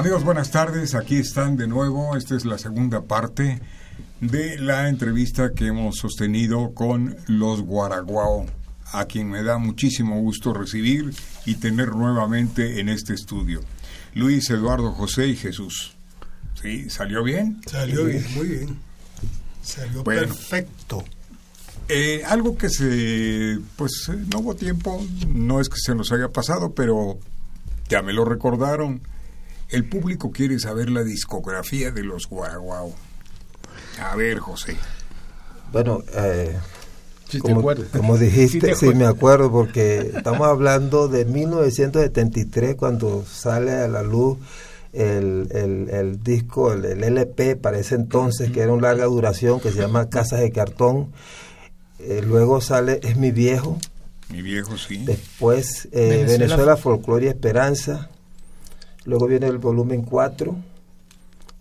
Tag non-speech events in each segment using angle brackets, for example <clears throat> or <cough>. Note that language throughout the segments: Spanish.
Amigos, buenas tardes. Aquí están de nuevo. Esta es la segunda parte de la entrevista que hemos sostenido con los Guaraguao, a quien me da muchísimo gusto recibir y tener nuevamente en este estudio. Luis, Eduardo, José y Jesús. ¿Sí? ¿Salió bien? Salió bien, muy bien. Salió Bueno. perfecto. Eh, algo que se, pues eh, no hubo tiempo, no es que se nos haya pasado, pero ya me lo recordaron. El público quiere saber la discografía de los Guaraguao. A ver, José. Bueno, eh, Si te como, como dijiste, Sí sí, me acuerdo, porque estamos hablando de 1973 cuando sale a la luz el, el, el disco, el, el LP para ese entonces, que era una larga duración, que se llama Casas de Cartón. Eh, luego sale Es mi viejo, Mi viejo, sí. después eh, Venezuela. Venezuela, Folclore y Esperanza, luego viene el volumen 4,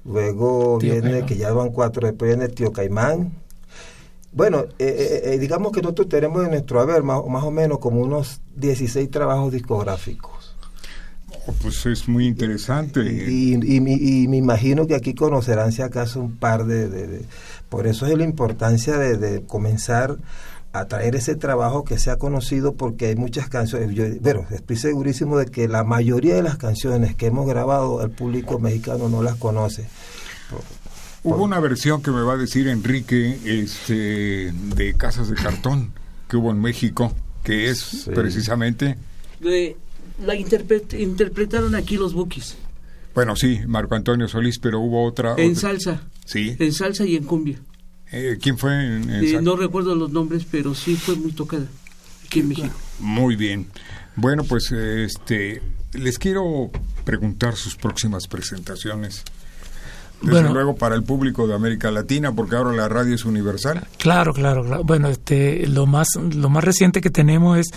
luego Tío viene, Caimán. que ya van cuatro, después viene Tío Caimán. Bueno, eh, eh, eh, digamos que nosotros tenemos en nuestro haber más, más o menos como unos 16 trabajos discográficos. Oh, pues es muy interesante. Y, y, me imagino que aquí conocerán si acaso un par de... de- de- por eso es la importancia de, de comenzar a traer ese trabajo que sea conocido porque hay muchas canciones. Yo, pero estoy segurísimo de que la mayoría de las canciones que hemos grabado al público mexicano no las conoce. Hubo una versión que me va a decir Enrique este, de Casas de Cartón que hubo en México, que es Sí. precisamente, de- la interpret- interpretaron aquí los Bukis bueno, sí, Marco Antonio Solís, pero hubo otra. en otra- salsa, Sí. en salsa y en cumbia. Eh, ¿Quién fue en, en Eh, no recuerdo los nombres, pero sí fue muy tocada aquí en México. Muy bien. Bueno, pues este les quiero preguntar sus próximas presentaciones. Desde Bueno. luego para el público de América Latina, porque ahora la radio es universal. Claro, claro, claro. Bueno, este, lo más, lo más reciente que tenemos es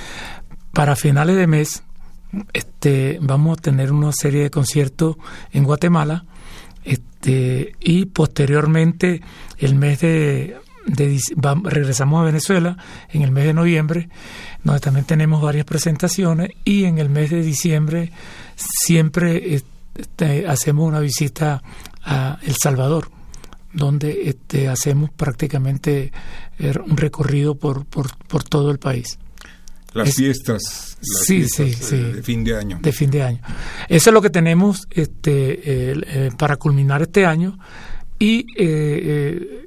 para finales de mes, este, vamos a tener una serie de conciertos en Guatemala, este, y posteriormente el mes de, regresamos a Venezuela en el mes de noviembre, donde también tenemos varias presentaciones, y en el mes de diciembre siempre este, hacemos una visita a El Salvador donde este, hacemos prácticamente eh, un recorrido por, por todo el país Las Es- fiestas, las Sí, fiestas, sí, eh, sí. de fin de año. de fin de año. Eso es lo que tenemos este, eh, para culminar este año y eh, eh,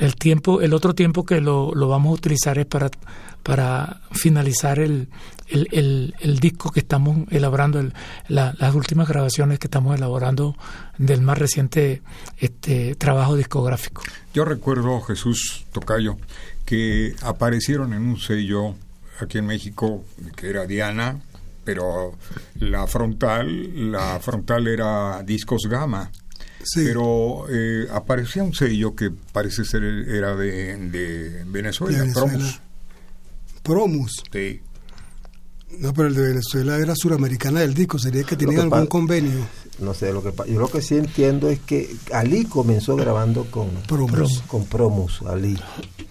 el tiempo, el otro tiempo que lo, lo vamos a utilizar es para, para finalizar el, el, el- el disco que estamos elaborando, el- la- las últimas grabaciones que estamos elaborando del más reciente este, trabajo discográfico. Yo recuerdo, Jesús Tocayo, que aparecieron en un sello aquí en México que era Diana, pero la frontal, la frontal era Discos Gama. Sí. Pero eh, aparecía un sello que parece ser era de, de Venezuela. Promos. Promus. Sí. No, pero el de Venezuela era suramericana del disco. Sería que tenían algún convenio. No sé, lo que yo lo que sí entiendo es que Ali comenzó grabando con Promus. con Promus, Ali.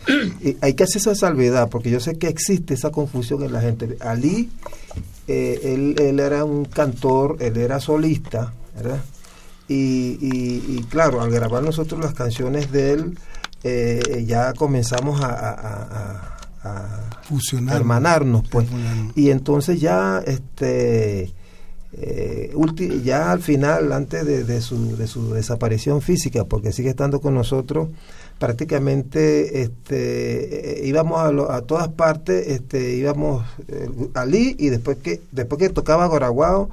<clears throat> Y hay que hacer esa salvedad, porque yo sé que existe esa confusión en la gente. Ali, eh, él, él era un cantor, él era solista, ¿verdad? Y, y- y claro, al grabar nosotros las canciones de él, eh, ya comenzamos a, a- a- a- a Fusionar. hermanarnos, pues. Y entonces ya, este, eh, ya al final, antes de, de su, de su desaparición física, porque sigue estando con nosotros, prácticamente este, eh, íbamos a, lo- a todas partes, este, íbamos eh, Ali y después que después que tocaba Goraguao,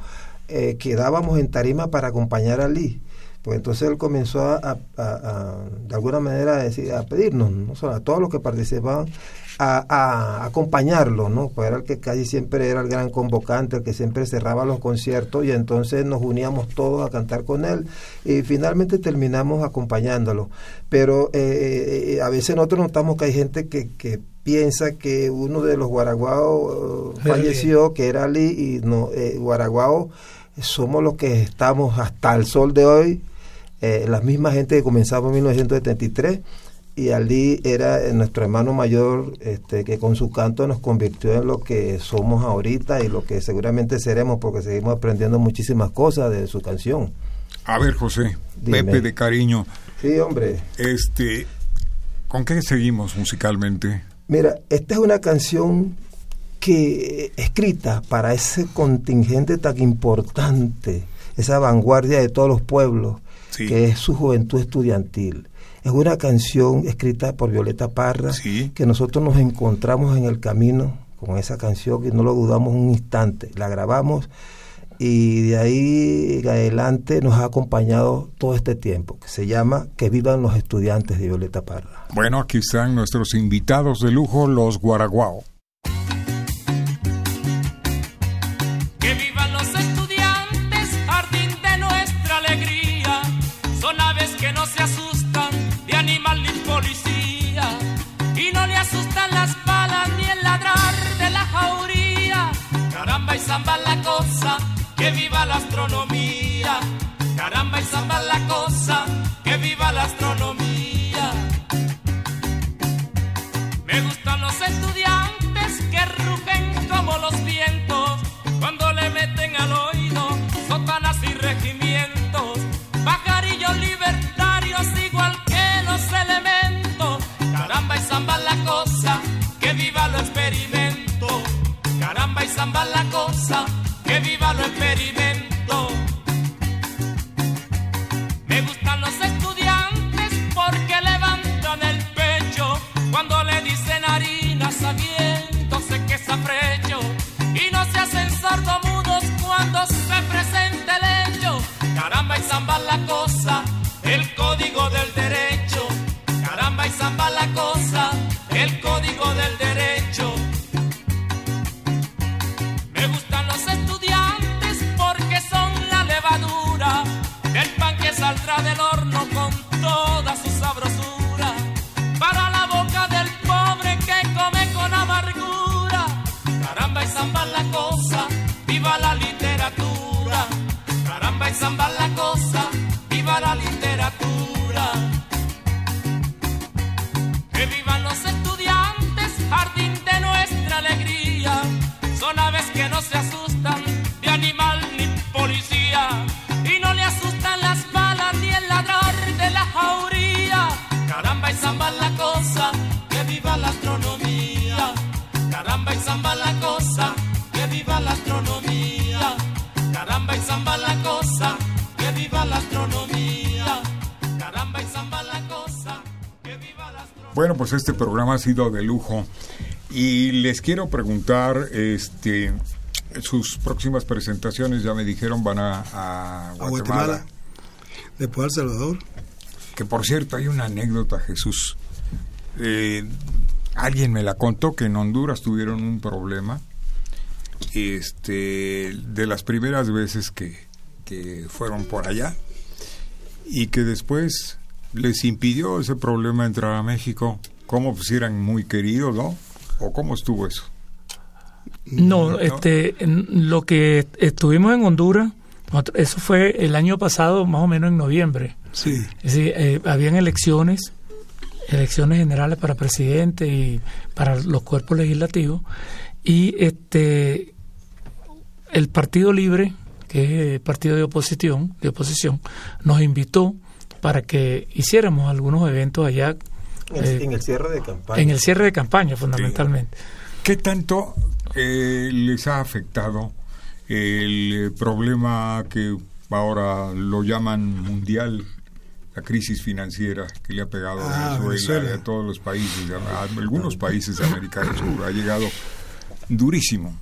eh, quedábamos en tarima para acompañar a Ali. Pues entonces él comenzó a, a- a- de alguna manera a, decir, a pedirnos, no solo a todos los que participaban, a, acompañarlo, ¿no? Pues era el que casi siempre era el gran convocante, el que siempre cerraba los conciertos y entonces nos uníamos todos a cantar con él y finalmente terminamos acompañándolo. Pero eh, eh, a veces nosotros notamos que hay gente que, que piensa que uno de los guaraguaos eh, falleció, que era Ali, y no, eh, guaraguao somos los que estamos hasta el sol de hoy, eh, la misma gente que comenzamos en 1973 y Ali era eh, nuestro hermano mayor este, que con su canto nos convirtió en lo que somos ahorita y lo que seguramente seremos porque seguimos aprendiendo muchísimas cosas de su canción. A ver, José, Dime. Pepe de cariño, Sí, hombre. este, ¿con qué seguimos musicalmente? Mira, esta es una canción que escrita para ese contingente tan importante, esa vanguardia de todos los pueblos, Sí. que es su juventud estudiantil. Es una canción escrita por Violeta Parra, Sí. que nosotros nos encontramos en el camino con esa canción y no lo dudamos un instante. La grabamos y de ahí en adelante nos ha acompañado todo este tiempo, que se llama Que vivan los estudiantes de Violeta Parra. Bueno, aquí están nuestros invitados de lujo, los Guaraguao. Zamba la cosa, que viva la astronomía. Caramba y zamba la cosa, que viva la astronomía. Caramba y zamba la cosa, que viva la astronomía. Bueno, pues este programa ha sido de lujo y les quiero preguntar, este, sus próximas presentaciones ya me dijeron van a, a a Guatemala. Guatemala, después a El Salvador. Que por cierto hay una anécdota, Jesús. Eh, alguien me la contó que en Honduras tuvieron un problema. Este, de las primeras veces que, que fueron por allá y que después les impidió ese problema entrar a México. ¿Cómo pues eran muy queridos, no? ¿O cómo estuvo eso? No, este, lo que estuvimos en Honduras, eso fue el año pasado, más o menos en noviembre. Sí, Es decir, eh, habían elecciones, elecciones generales para presidente y para los cuerpos legislativos, y este, el Partido Libre, que es el partido de oposición, de oposición, nos invitó para que hiciéramos algunos eventos allá En el, Eh, en el cierre de campaña. en el cierre de campaña, fundamentalmente. ¿Qué tanto eh, les ha afectado el problema que ahora lo llaman mundial, la crisis financiera que le ha pegado Ah, a Venezuela, Venezuela. y a todos los países, a algunos países de América del Sur? Ha llegado durísimo.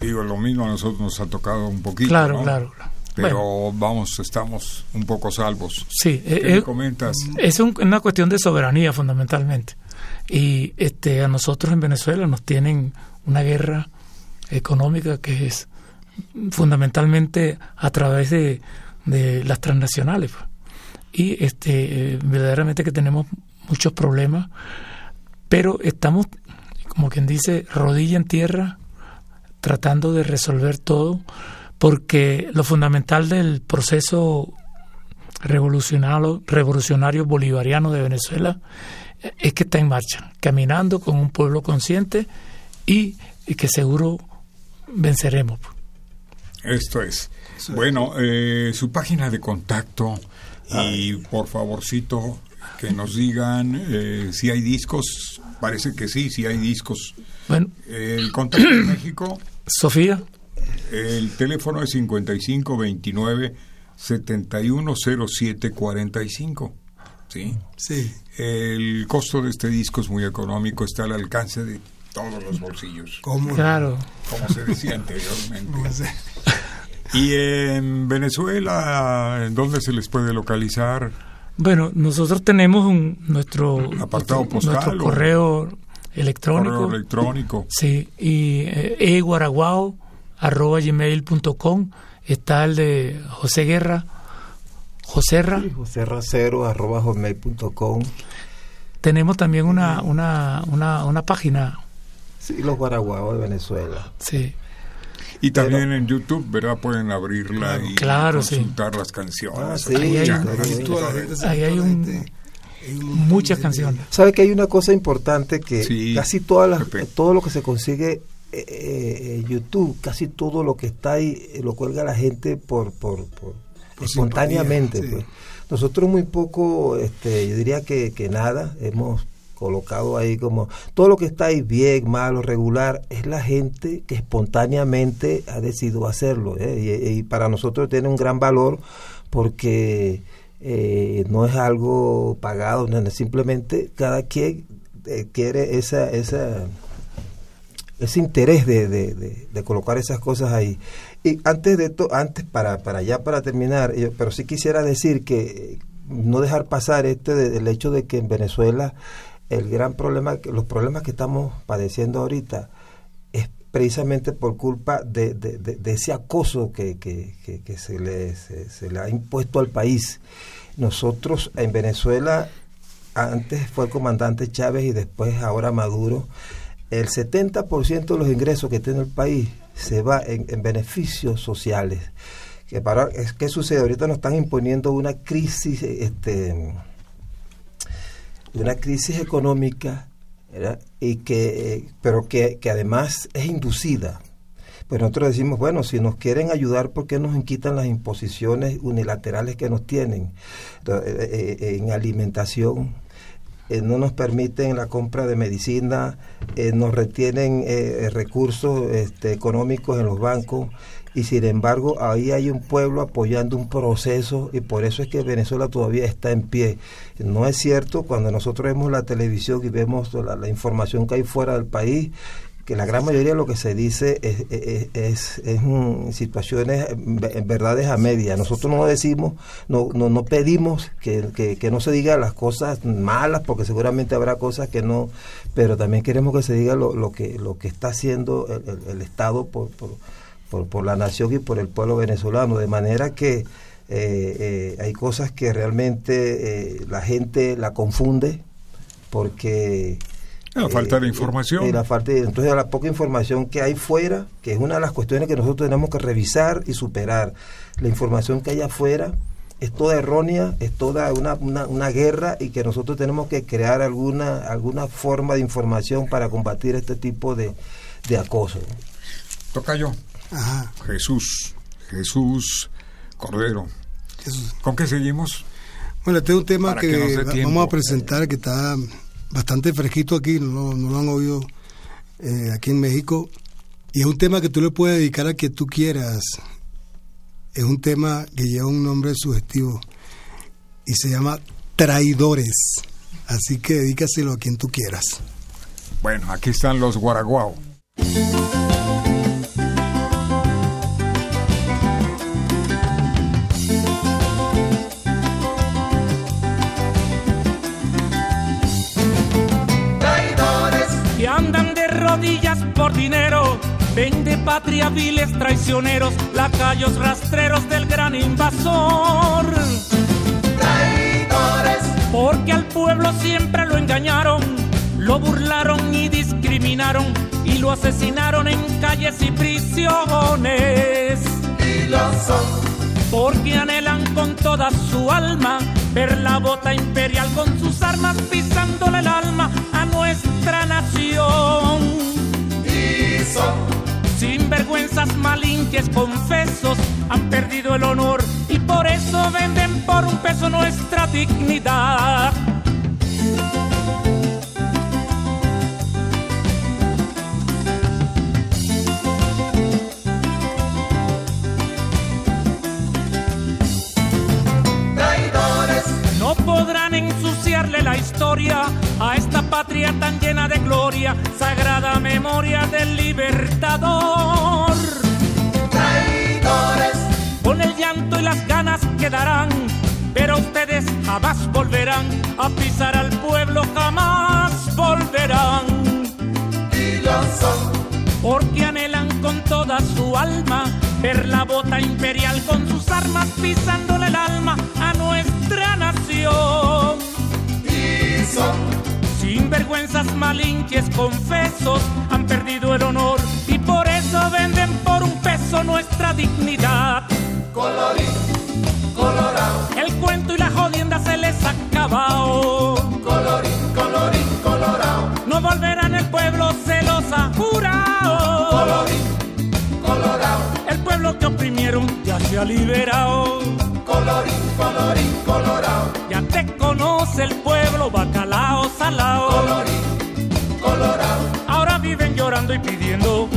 Digo, lo mismo a nosotros nos ha tocado un poquito. Claro, ¿no? claro. pero vamos, estamos un poco salvos. Sí, ¿Qué eh, eh, comentas? es un- una cuestión de soberanía fundamentalmente. Y este, a nosotros en Venezuela nos tienen una guerra económica que es fundamentalmente a través de, de las transnacionales. pues. Y este, eh, verdaderamente que tenemos muchos problemas, pero estamos, como quien dice, rodilla en tierra, tratando de resolver todo, porque lo fundamental del proceso revolucionario, revolucionario bolivariano de Venezuela eh, es que está en marcha, caminando con un pueblo consciente y, y que seguro venceremos. Esto es. Bueno, eh, su página de contacto y por favorcito que nos digan eh, si hay discos. Parece que sí, si hay discos. Bueno, El contacto de México, <clears throat> Sofía, el teléfono es 5529 710745. ¿Sí? Sí. El costo de este disco es muy económico, está al alcance de todos los bolsillos, ¿Cómo? claro. como se decía anteriormente. <laughs> No sé. Y en Venezuela, ¿en dónde se les puede localizar? Bueno, nosotros tenemos un, nuestro, Apartado nuestro- postal nuestro o- correo electrónico. Correo electrónico. Sí, y eh, eguaraguao arroba gmail.com está el de José Guerra, Joserra. José Racero, arroba hotmail.com. Tenemos también una, una, una, una página, Sí, los guaraguaos de Venezuela. sí. Y también en YouTube, ¿verdad? Pueden abrirla y Claro, sí. consultar las canciones. Ah, sí, Ahí hay-. Ahí un- muchas canciones. ¿Sabe que hay una cosa importante que Sí, casi todas las, todo lo que se consigue eh, eh, en YouTube, casi todo lo que está ahí eh, lo cuelga la gente por, por, por- espontáneamente. simpatía, sí. pues. Nosotros muy poco, este, yo diría que, que nada, hemos colocado ahí como todo lo que está ahí bien, malo, regular, es la gente que espontáneamente ha decidido hacerlo. ¿eh? Y, para nosotros tiene un gran valor porque eh, no es algo pagado, no, simplemente cada quien eh, quiere esa, esa ese interés de, de, de- de colocar esas cosas ahí. Y antes de esto, antes para, para ya para terminar, yo- pero sí quisiera decir que no dejar pasar este el hecho de que en Venezuela el gran problema, los problemas que estamos padeciendo ahorita es precisamente por culpa de, de- de- ese acoso que, que- que- se, le, se, se le ha impuesto al país. Nosotros en Venezuela, antes fue el comandante Chávez y después ahora Maduro, el 70% de los ingresos que tiene el país se va en, en beneficios sociales. Que para, es, ¿Qué sucede? Ahorita nos están imponiendo una crisis, este, una crisis económica, y que, eh, pero que, que además es inducida. Pues nosotros decimos, bueno, si nos quieren ayudar, ¿por qué nos quitan las imposiciones unilaterales que nos tienen eh, eh, en alimentación? no nos permiten la compra de medicina, nos retienen eh, recursos este, económicos en los bancos y sin embargo ahí hay un pueblo apoyando un proceso y por eso es que Venezuela todavía está en pie. No es cierto cuando nosotros vemos la televisión y vemos la, información que hay fuera del país que la gran mayoría de lo que se dice es, es, es, es situaciones, verdades a media. Nosotros no decimos, no, no, no pedimos que, que, que, no se diga las cosas malas, porque seguramente habrá cosas que no, pero también queremos que se diga lo, lo que, lo que está haciendo el, el, Estado por, por, por, la nación y por el pueblo venezolano, de manera que eh, eh, hay cosas que realmente eh, la gente la confunde, porque... La falta de información. La falta de, entonces, la poca información que hay fuera, que es una de las cuestiones que nosotros tenemos que revisar y superar. La información que hay afuera es toda errónea, es toda una, una, una, guerra y que nosotros tenemos que crear alguna, alguna forma de información para combatir este tipo de, de acoso. Toca yo. Ajá. Jesús, Jesús Cordero. Jesús. ¿Con qué seguimos? Bueno, este es un tema que, que vamos a presentar que está bastante fresquito aquí, no, no lo han oído eh, aquí en México. Y es un tema que tú le puedes dedicar a quien tú quieras. Es un tema que lleva un nombre sugestivo y se llama Traidores. Así que dedícaselo a quien tú quieras. Bueno, aquí están los guaraguao. Por dinero. Vende patria viles traicioneros, lacayos rastreros del gran invasor. Traidores, Porque al pueblo siempre lo engañaron, lo burlaron y discriminaron y lo asesinaron en calles y prisiones. y lo son. Porque anhelan con toda su alma ver la bota imperial con sus armas pisándole el alma a nuestra nación. Sin vergüenzas malinches confesos han perdido el honor y por eso venden por un peso nuestra dignidad. Historia a esta patria tan llena de gloria, sagrada memoria del libertador. traidores, Con el llanto y las ganas quedarán, pero ustedes jamás volverán a pisar al pueblo, jamás volverán. y lo son. Porque anhelan con toda su alma ver la bota imperial con sus armas pisándole el alma a nuestra nación. Y son. Sin vergüenzas malinches confesos han perdido el honor y por eso venden por un peso nuestra dignidad. Colorín, colorado. El cuento y la jodienda se les ha acabado. Colorín, colorín, colorado. No volverán el pueblo, se los ha jurado. Colorín, colorado. El pueblo que oprimieron ya se ha liberado. Colorín, colorín, colorado. Ya te conoce el pueblo, pidiendo.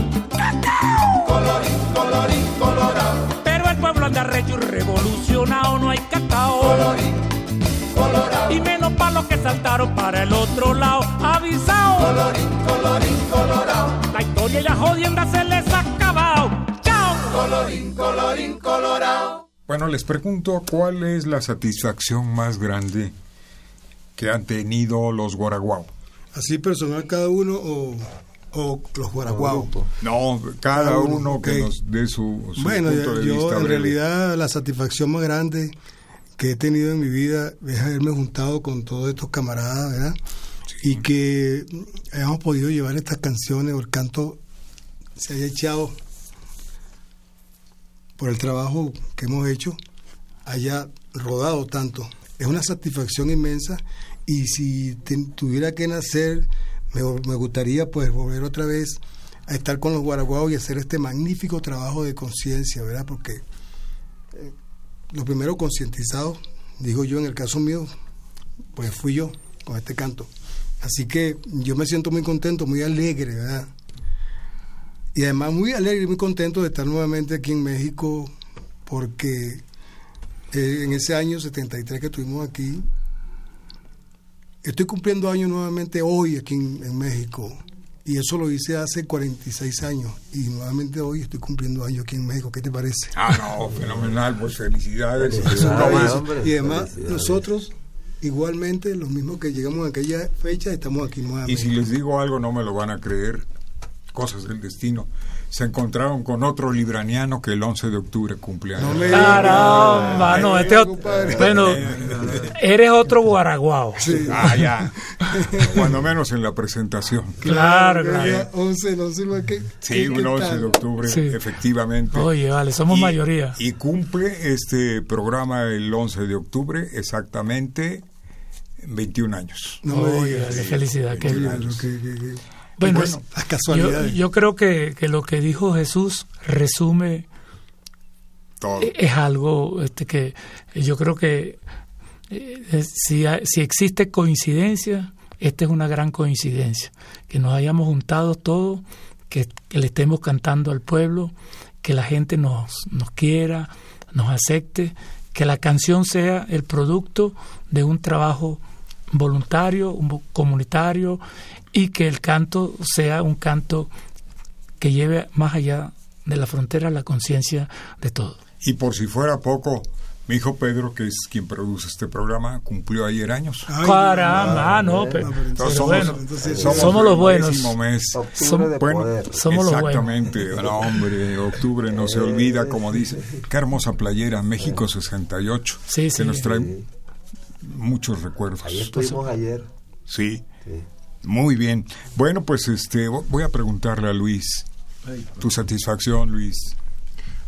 Colorín, colorín, colorado. Pero el pueblo anda recho y revolucionado, no hay cacao. Colorín, colorado. Y menos para los que saltaron para el otro lado. Avisao, Colorín, colorín, colorado. la historia y la jodienda se les ha acabado. ¡Chao! Colorín, colorín, colorado. Bueno, les pregunto cuál es la satisfacción más grande que han tenido los Guaraguao. Así personal cada uno o, o los guaraguao. No, cada uno, que nos dé su, su Bueno, punto de yo vista en breve. realidad la satisfacción más grande que he tenido en mi vida es haberme juntado con todos estos camaradas, ¿verdad? Y que hayamos podido llevar estas canciones o el canto se haya echado por el trabajo que hemos hecho, haya rodado tanto. Es una satisfacción inmensa y si te- tuviera que nacer, me, gustaría pues volver otra vez a estar con los guaraguaos y hacer este magnífico trabajo de conciencia, ¿verdad? Porque eh, los primeros concientizados, digo yo en el caso mío, pues fui yo con este canto. Así que yo me siento muy contento, muy alegre, ¿verdad? Y además muy alegre y muy contento de estar nuevamente aquí en México, porque eh, en ese año 73 que estuvimos aquí, estoy cumpliendo años nuevamente hoy aquí en, en México. Y eso lo hice hace 46 años. Y nuevamente hoy estoy cumpliendo años aquí en México. ¿Qué te parece? Ah, no, fenomenal, pues felicidades. Felicidades. Eso, hombre, y además, felicidades. nosotros, igualmente, los mismos que llegamos a aquella fecha, estamos aquí nuevamente. Y si les digo algo no me lo van a creer, cosas del destino. Se encontraron con otro libraniano que el 11 de octubre cumple años. No me Caramba, digas. no, este bueno, <laughs> eres otro guaraguao. Sí. Ah, ya. <laughs> Cuando menos en la presentación. Claro, el claro. día 11, no sé que. Sí, ¿qué un 11 tal? de octubre, Sí. efectivamente. Oye, vale, somos Y- mayoría. Y cumple este programa el 11 de octubre exactamente 21 años. No Oye, qué felicidad. qué- que- que- que- Bueno, Bueno, es- las yo, casualidades. yo creo que, que lo que dijo Jesús resume Todo. eh, es algo este, que yo creo que eh, si, hay- si existe coincidencia, esta es una gran coincidencia, que nos hayamos juntado todos, que, que le estemos cantando al pueblo, que la gente nos, nos quiera, nos acepte, que la canción sea el producto de un trabajo voluntario, un vo- comunitario, y que el canto sea un canto que lleve más allá de la frontera la conciencia de todos. Y por si fuera poco, Mi hijo Pedro, que es quien produce este programa, cumplió ayer años. Ay, Caramba, ah, no, pero, no, pero pero somos, bueno, entonces, somos somos los buenos. mes. Bueno. Somos los buenos. exactamente. <laughs> No, hombre, octubre no se olvida, como dice. Qué hermosa playera, México 68. Sí, que sí. nos trae muchos recuerdos. Ahí estuvimos ayer. Sí, Sí. Muy bien. Bueno, pues este voy a preguntarle a Luis. Tu satisfacción, Luis.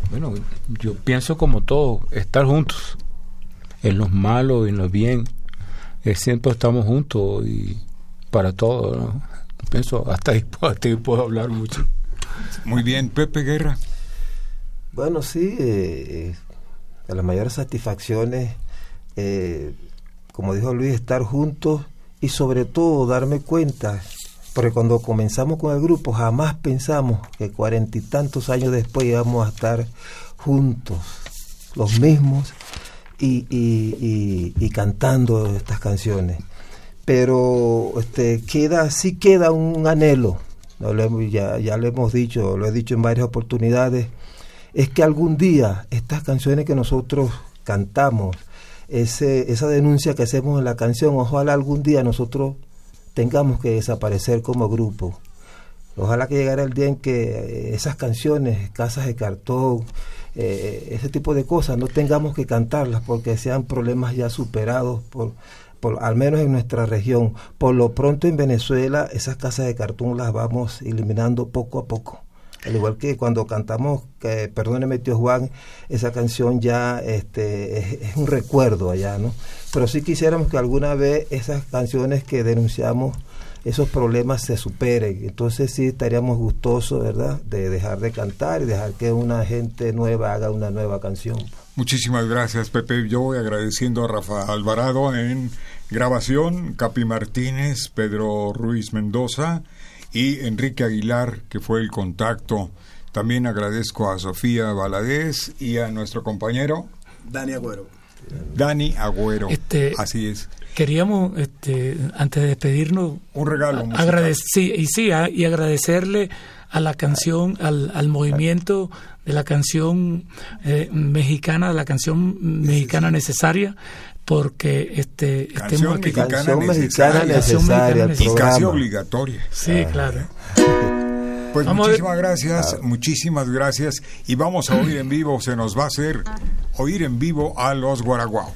Bueno, yo pienso como todo, estar juntos, en los malos y en los bien, siempre estamos juntos y para todo, ¿no? Pienso, hasta ahí, hasta ahí puedo hablar mucho. Muy bien, Pepe Guerra. Bueno, sí, eh, eh, de las mayores satisfacciones, eh, como dijo Luis, estar juntos y sobre todo darme cuenta, porque cuando comenzamos con el grupo jamás pensamos que cuarenta y tantos años después íbamos a estar juntos, los mismos, y, y- y- cantando estas canciones. Pero este, queda, sí queda un anhelo, ya, ya lo hemos dicho, lo he dicho en varias oportunidades, es que algún día estas canciones que nosotros cantamos, ese, esa denuncia que hacemos en la canción, ojalá algún día nosotros tengamos que desaparecer como grupo. Ojalá que llegara el día en que eh, esas canciones, casas de cartón, eh, ese tipo de cosas, no tengamos que cantarlas porque sean problemas ya superados, por, por, al menos en nuestra región. Por lo pronto en Venezuela esas casas de cartón las vamos eliminando poco a poco. Al igual que cuando cantamos, que, perdóneme tío Juan, esa canción ya este, es, es un recuerdo allá, ¿no? Pero sí quisiéramos que alguna vez esas canciones que denunciamos, esos problemas se superen. Entonces sí estaríamos gustosos, ¿verdad?, de dejar de cantar y dejar que una gente nueva haga una nueva canción. Muchísimas gracias, Pepe. Yo voy agradeciendo a Rafa Alvarado en grabación, Capi Martínez, Pedro Ruiz Mendoza y Enrique Aguilar, que fue el contacto. También agradezco a Sofía Valadez y a nuestro compañero Dani Agüero. Dani Agüero. Este- Así es. Queríamos, este, antes de despedirnos, Un regalo musical. Agradec- sí, y sí, a- y agradecerle a la canción, al, al movimiento de la canción eh, mexicana, de la canción mexicana necesaria, porque este Canción estemos aquí. mexicana Canción necesaria. mexicana necesaria, Canción Y casi obligatoria. Sí, claro. <laughs> Pues Vamos muchísimas gracias, muchísimas gracias. Y vamos a oír en vivo, se nos va a hacer oír en vivo a los Guaraguao.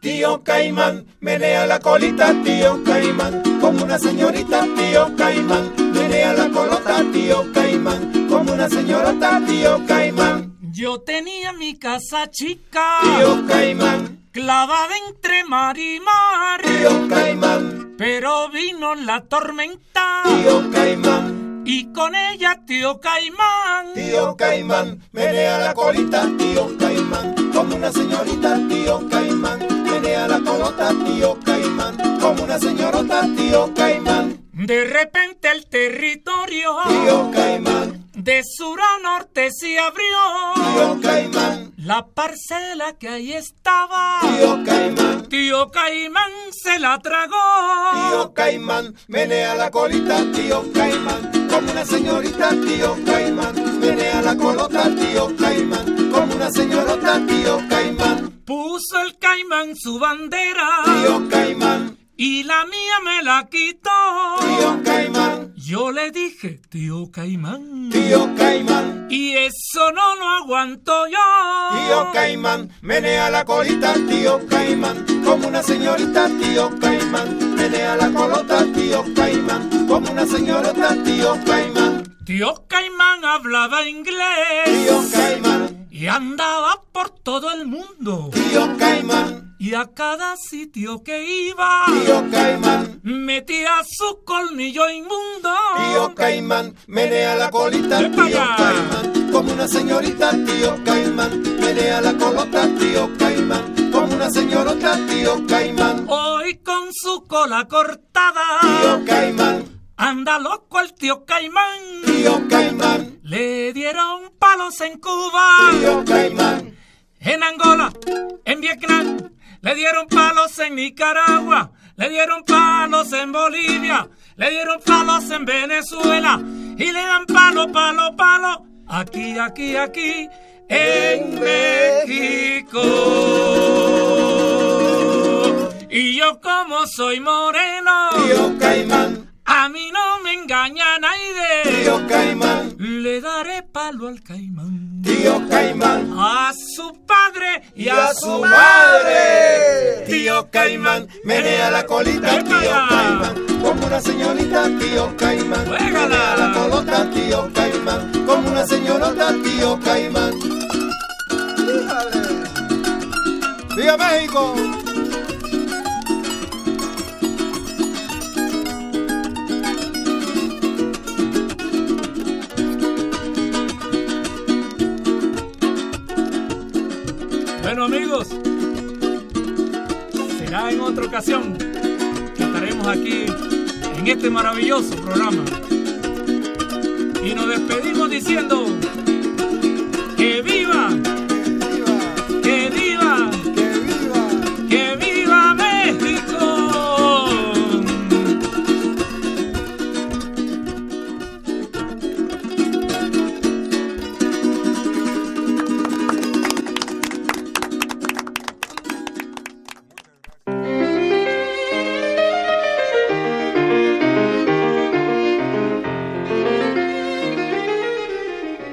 Tío Caimán, menea la colita, tío Caimán, como una señorita, tío Caimán, menea la colota, tío Caimán, como una señorita, tío Caimán, Yo tenía mi casa chica, tío Caimán, clavada entre mar y mar, tío Caimán, pero vino la tormenta tío Caimán, y con ella tío Caimán. tío Caimán, menea la colita, tío Caimán, como una señorita, tío Caimán, menea la colota, tío Caimán, como una señorita, tío Caimán, De repente el territorio tío Caimán, de sur a norte se abrió. tío Caimán, La parcela que ahí estaba, tío Caimán. tío Caimán se la tragó. Tío Caimán, menea la colita, tío Caimán, como una señorita, tío Caimán, menea la colota, tío Caimán, como una señorita, tío Caimán, Puso el Caimán su bandera tío Caimán, y la mía me la quitó. tío Yo le dije, tío Caimán, tío Caimán, y eso no lo aguanto yo. tío Caimán, menea la colita, tío Caimán, como una señorita, tío Caimán, menea la colota, tío Caimán, como una señorita, tío Caimán, Tío Caimán hablaba inglés. Tío Caimán, y andaba por todo el mundo. tío Caimán, Y a cada sitio que iba, tío Caimán. metía su colmillo inmundo. Tío Caimán, menea la colita, ¡Ven tío! Caimán, como una señorita, tío Caimán, menea la colota, tío Caimán, como una señorita, tío Caimán, Hoy con su cola cortada, tío Caimán, anda loco el tío Caimán. tío Caimán, Le dieron palos en Cuba, tío Le dieron palos en Nicaragua, le dieron palos en Bolivia, le dieron palos en Venezuela y le dan palo, palo, palo aquí, aquí, aquí en México. Y yo como soy moreno, Tío Caimán, a mí no me engaña nadie. Tío Caimán, Le daré palo al caimán, tío Caimán. a su padre y, y a su madre. Tío Caimán, menea la colita, tío. Caimán. Como una señorita, tío Caimán. Menea la colota, tío Caimán. Como una señorita, tío Caimán. ¡Viva México! Amigos, será en otra ocasión que estaremos aquí en este maravilloso programa. Y nos despedimos diciendo que viva,